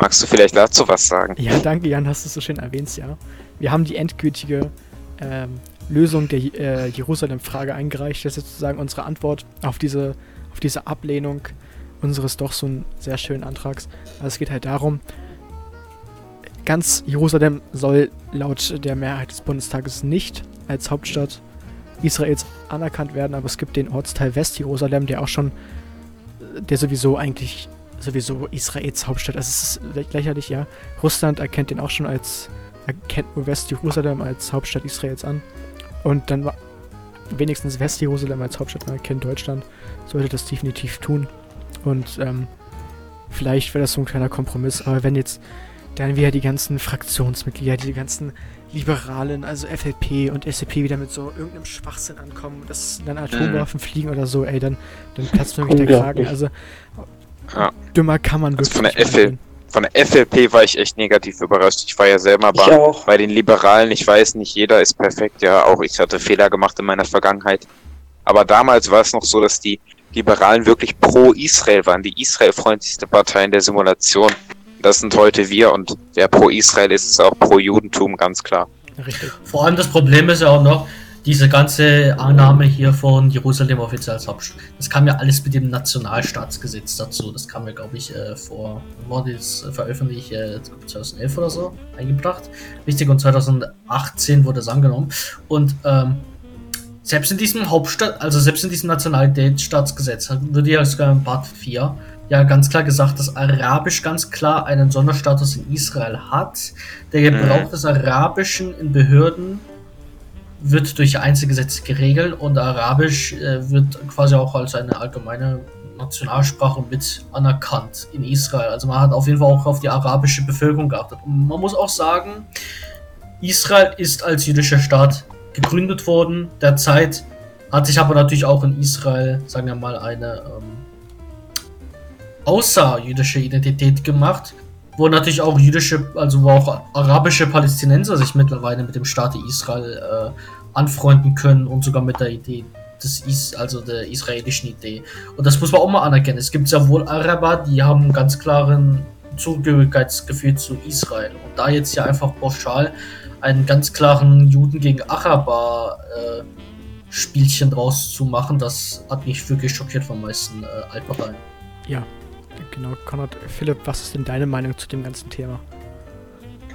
magst du vielleicht dazu was sagen? Ja, danke Jan, hast du es so schön erwähnt, ja. Wir haben die endgültige ähm, Lösung der äh, Jerusalem-Frage eingereicht. Das ist sozusagen unsere Antwort auf diese, auf diese Ablehnung unseres doch so einen sehr schönen Antrags. Also es geht halt darum, ganz Jerusalem soll laut der Mehrheit des Bundestages nicht als Hauptstadt Israels anerkannt werden, aber es gibt den Ortsteil West-Jerusalem, der auch schon, der sowieso eigentlich sowieso Israels Hauptstadt. Also es ist lä- lächerlich, ja. Russland erkennt den auch schon als, erkennt nur West-Jerusalem als Hauptstadt Israels an. Und dann wa- wenigstens West-Jerusalem als Hauptstadt anerkennt Deutschland, sollte das definitiv tun. Und ähm, vielleicht wäre das so ein kleiner Kompromiss, aber wenn jetzt dann wieder die ganzen Fraktionsmitglieder, die ganzen Liberalen, also FLP und SCP wieder mit so irgendeinem Schwachsinn ankommen, dass dann Atomwaffen fliegen oder so, ey, dann, dann platzt mir wirklich der Kragen. Also Ja. dümmer kann man Also wirklich von der FL Von der FLP war ich echt negativ überrascht. Ich war ja selber bei, bei den Liberalen. Ich weiß nicht, jeder ist perfekt. Ja, auch ich hatte Fehler gemacht in meiner Vergangenheit. Aber damals war es noch so, dass die Liberalen wirklich pro Israel waren. Die israelfreundlichste Partei in der Simulation. Das sind heute wir und wer pro Israel ist, ist auch pro Judentum, ganz klar. Richtig. Vor allem das Problem ist ja auch noch, diese ganze Annahme hier von Jerusalem offiziell als Hauptstadt. Das kam ja alles mit dem Nationalstaatsgesetz dazu. Das kam ja, glaube ich, äh, vor, wurde jetzt veröffentlicht, äh, 2011 oder so, eingebracht. Richtig, und 2018 wurde es angenommen. Und ähm, selbst in diesem Hauptstadt, also selbst in diesem Nationalitätsstaatsgesetz, würde ja sogar in Part 4 ja ganz klar gesagt, dass Arabisch ganz klar einen Sonderstatus in Israel hat. Der Gebrauch Mhm. des Arabischen in Behörden wird durch Einzelgesetze geregelt und Arabisch äh, wird quasi auch als eine allgemeine Nationalsprache mit anerkannt in Israel. Also man hat auf jeden Fall auch auf die arabische Bevölkerung geachtet. Und man muss auch sagen, Israel ist als jüdischer Staat gegründet worden. Derzeit hat sich aber natürlich auch in Israel, sagen wir mal, eine ähm, außerjüdische Identität gemacht, wo natürlich auch jüdische, also wo auch arabische Palästinenser sich mittlerweile mit dem Staat Israel äh, anfreunden können und sogar mit der Idee des Is also der israelischen Idee. Und das muss man auch mal anerkennen. Es gibt sehr wohl Araber, die haben einen ganz klaren Zugehörigkeitsgefühl zu Israel. Und da jetzt hier einfach pauschal einen ganz klaren Juden gegen Araber äh, Spielchen draus zu machen, das hat mich wirklich schockiert von meisten äh, Altparteien. Ja, genau. Konrad, Philipp, was ist denn deine Meinung zu dem ganzen Thema?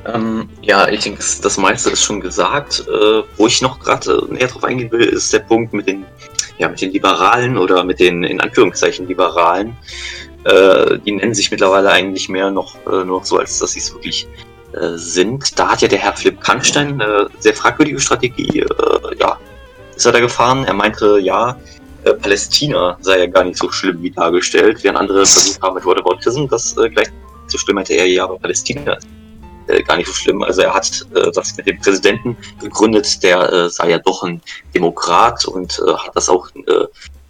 Ähm, ja, ich denke, das- meiste ist schon gesagt. Äh, wo ich noch gerade näher drauf eingehen will, ist der Punkt mit den, ja, mit den Liberalen oder mit den in Anführungszeichen Liberalen. Äh, die nennen sich mittlerweile eigentlich mehr noch, äh, noch so, als dass sie es wirklich äh, sind. Da hat ja der Herr Philipp Kannstein eine sehr fragwürdige Strategie. Äh, ja, ist er da gefahren? Er meinte, ja, äh, Palästina sei ja gar nicht so schlimm wie dargestellt, während andere versucht haben, mit Wort of Autism das äh, gleich so schlimm meinte er, ja, aber Palästina ist äh, gar nicht so schlimm. Also er hat äh, das mit dem Präsidenten gegründet, der äh, sei ja doch ein Demokrat und äh, hat das auch äh,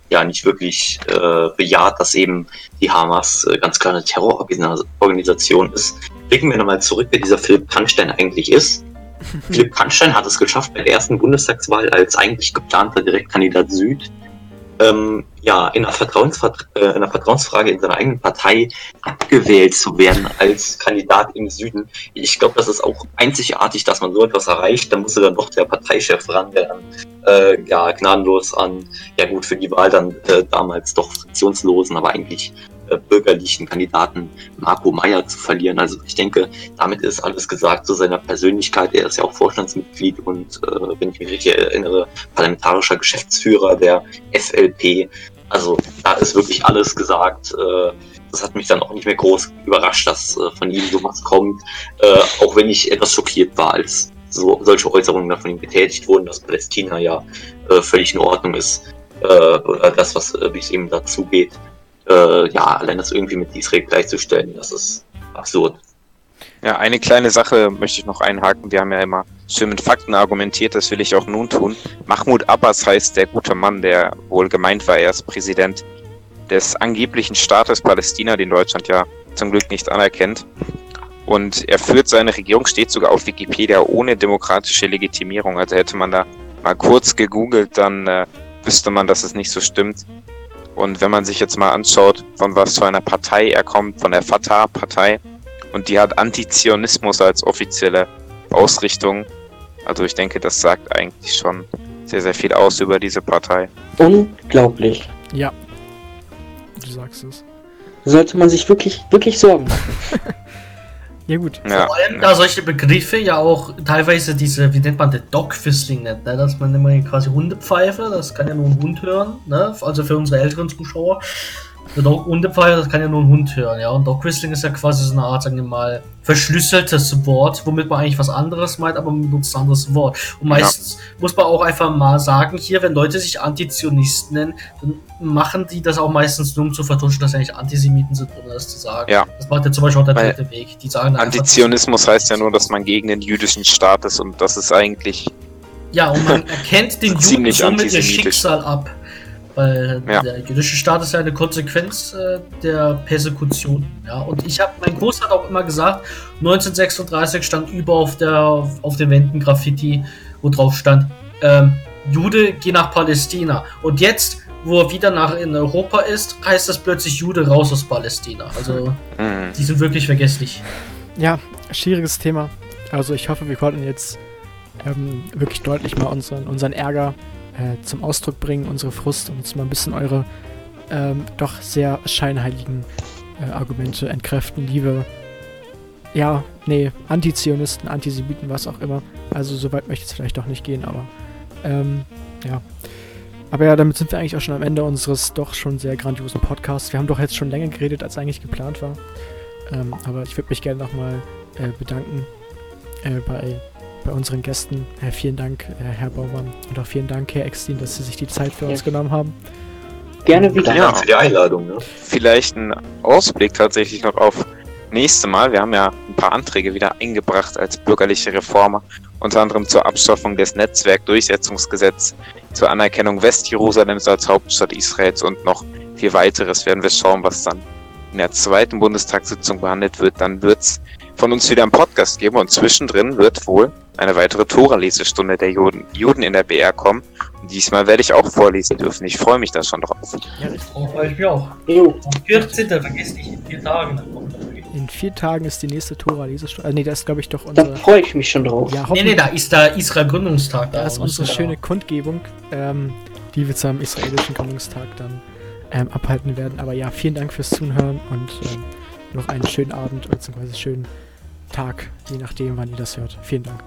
ja nicht wirklich äh, bejaht, dass eben die Hamas äh, ganz klar eine Terrororganisation ist. Blicken wir nochmal zurück, wer dieser Philipp Kannstein eigentlich ist. Philipp Kannstein hat es geschafft, bei der ersten Bundestagswahl als eigentlich geplanter Direktkandidat Süd ähm, ja, in einer, äh, in einer Vertrauensfrage in seiner eigenen Partei abgewählt zu werden als Kandidat im Süden. Ich glaube, das ist auch einzigartig, dass man so etwas erreicht. Da musste dann doch der Parteichef ran, der dann äh, ja, gnadenlos an, ja gut, für die Wahl dann äh, damals doch fraktionslosen, aber eigentlich bürgerlichen Kandidaten Marco Meyer zu verlieren. Also ich denke, damit ist alles gesagt zu seiner Persönlichkeit. Er ist ja auch Vorstandsmitglied und, äh, wenn ich mich richtig erinnere, parlamentarischer Geschäftsführer der FLP. Also da ist wirklich alles gesagt. Äh, das hat mich dann auch nicht mehr groß überrascht, dass äh, von ihm sowas kommt. Äh, auch wenn ich etwas schockiert war, als so, solche Äußerungen dann von ihm getätigt wurden, dass Palästina ja äh, völlig in Ordnung ist. Äh, oder das, was äh, es eben dazu. Äh, ja, allein das irgendwie mit Israel gleichzustellen, das ist absurd. Ja, eine kleine Sache möchte ich noch einhaken. Wir haben ja immer schön mit Fakten argumentiert, das will ich auch nun tun. Mahmoud Abbas heißt der gute Mann, der wohl gemeint war, er ist Präsident des angeblichen Staates Palästina, den Deutschland ja zum Glück nicht anerkennt. Und er führt seine Regierung, steht sogar auf Wikipedia, ohne demokratische Legitimierung. Also hätte man da mal kurz gegoogelt, dann äh, wüsste man, dass es nicht so stimmt. Und wenn man sich jetzt mal anschaut, von was für einer Partei er kommt, von der Fatah-Partei, und die hat Antizionismus als offizielle Ausrichtung. Also ich denke, das sagt eigentlich schon sehr, sehr viel aus über diese Partei. Unglaublich. Ja. Du sagst es. Sollte man sich wirklich, wirklich Sorgen machen. Ja, gut. Ja, Vor allem, da solche Begriffe ja auch teilweise diese, wie nennt man das, Dog-Whistling nennt, ne? dass man immer quasi Hundepfeife, das kann ja nur ein Hund hören, ne? also für unsere älteren Zuschauer. Der Dog Undefire, das kann ja nur ein Hund hören, ja. Und Dog Whistling ist ja quasi so eine Art, sagen wir mal, verschlüsseltes Wort, womit man eigentlich was anderes meint, aber man benutzt ein anderes Wort. Und meistens muss man auch einfach mal sagen, hier, wenn Leute sich Antizionisten nennen, dann machen die das auch meistens nur, um zu vertuschen, dass sie eigentlich Antisemiten sind, ohne das zu sagen. Ja. Das macht ja zum Beispiel auch der Weil dritte Weg. Die sagen Antizionismus heißt ja nur, dass man gegen den jüdischen Staat ist und das ist eigentlich Ja, und man erkennt den Juden somit ihr. Schicksal ab. Weil Ja. der jüdische Staat ist ja eine Konsequenz äh, der Persekution. Ja, und ich habe, mein Kurs hat auch immer gesagt, 1936 stand über auf der auf den Wänden Graffiti, wo drauf stand, ähm, Jude, geh nach Palästina. Und jetzt, wo er wieder nach in Europa ist, heißt das plötzlich Jude raus aus Palästina. Also, mh, die sind wirklich vergesslich. Ja, schwieriges Thema. Also ich hoffe, wir konnten jetzt ähm, wirklich deutlich mal unseren, unseren Ärger äh, zum Ausdruck bringen, unsere Frust und uns mal ein bisschen eure ähm, doch sehr scheinheiligen äh, Argumente entkräften, liebe, ja, nee, Antizionisten, Antisemiten, was auch immer. Also so weit möchte jetzt vielleicht doch nicht gehen, aber ähm, ja. Aber ja, damit sind wir eigentlich auch schon am Ende unseres doch schon sehr grandiosen Podcasts. Wir haben doch jetzt schon länger geredet, als eigentlich geplant war. Ähm, aber ich würde mich gerne nochmal äh, bedanken äh, bei, bei unseren Gästen. Äh, vielen Dank, äh, Herr Baumann. Und auch vielen Dank, Herr Extin, dass Sie sich die Zeit für Ja. uns genommen haben. Gerne wieder. Ja. Für die Einladung. Ne? vielleicht ein Ausblick tatsächlich noch auf nächste Mal. Wir haben ja ein paar Anträge wieder eingebracht als bürgerliche Reformer, unter anderem zur Abschaffung des Netzwerkdurchsetzungsgesetzes, zur Anerkennung Westjerusalems als Hauptstadt Israels und noch viel weiteres. Werden wir schauen, was dann in der zweiten Bundestagssitzung behandelt wird. Dann wird es von uns wieder einen Podcast geben und zwischendrin wird wohl eine weitere Tora-Lesestunde der Juden, Juden in der BR kommen. Und diesmal werde ich auch vorlesen dürfen. Ich freue mich da schon drauf. Ja. Darauf freue ich mich auch. Jo, Am 14. vergiss nicht, in vier Tagen. In vier Tagen ist die nächste Tora-Lesestunde. Also, nee, das ist, glaube ich, doch da unsere. freue ich mich schon drauf. Ja, Nee, hoffentlich. nee, da ist der Israel-Gründungstag. Da ist unsere schöne Kundgebung, ähm, die wir zum israelischen Gründungstag dann ähm, abhalten werden. Aber ja, vielen Dank fürs Zuhören und ähm, noch einen schönen Abend bzw. schönen Tag, je nachdem, wann ihr das hört. Vielen Dank.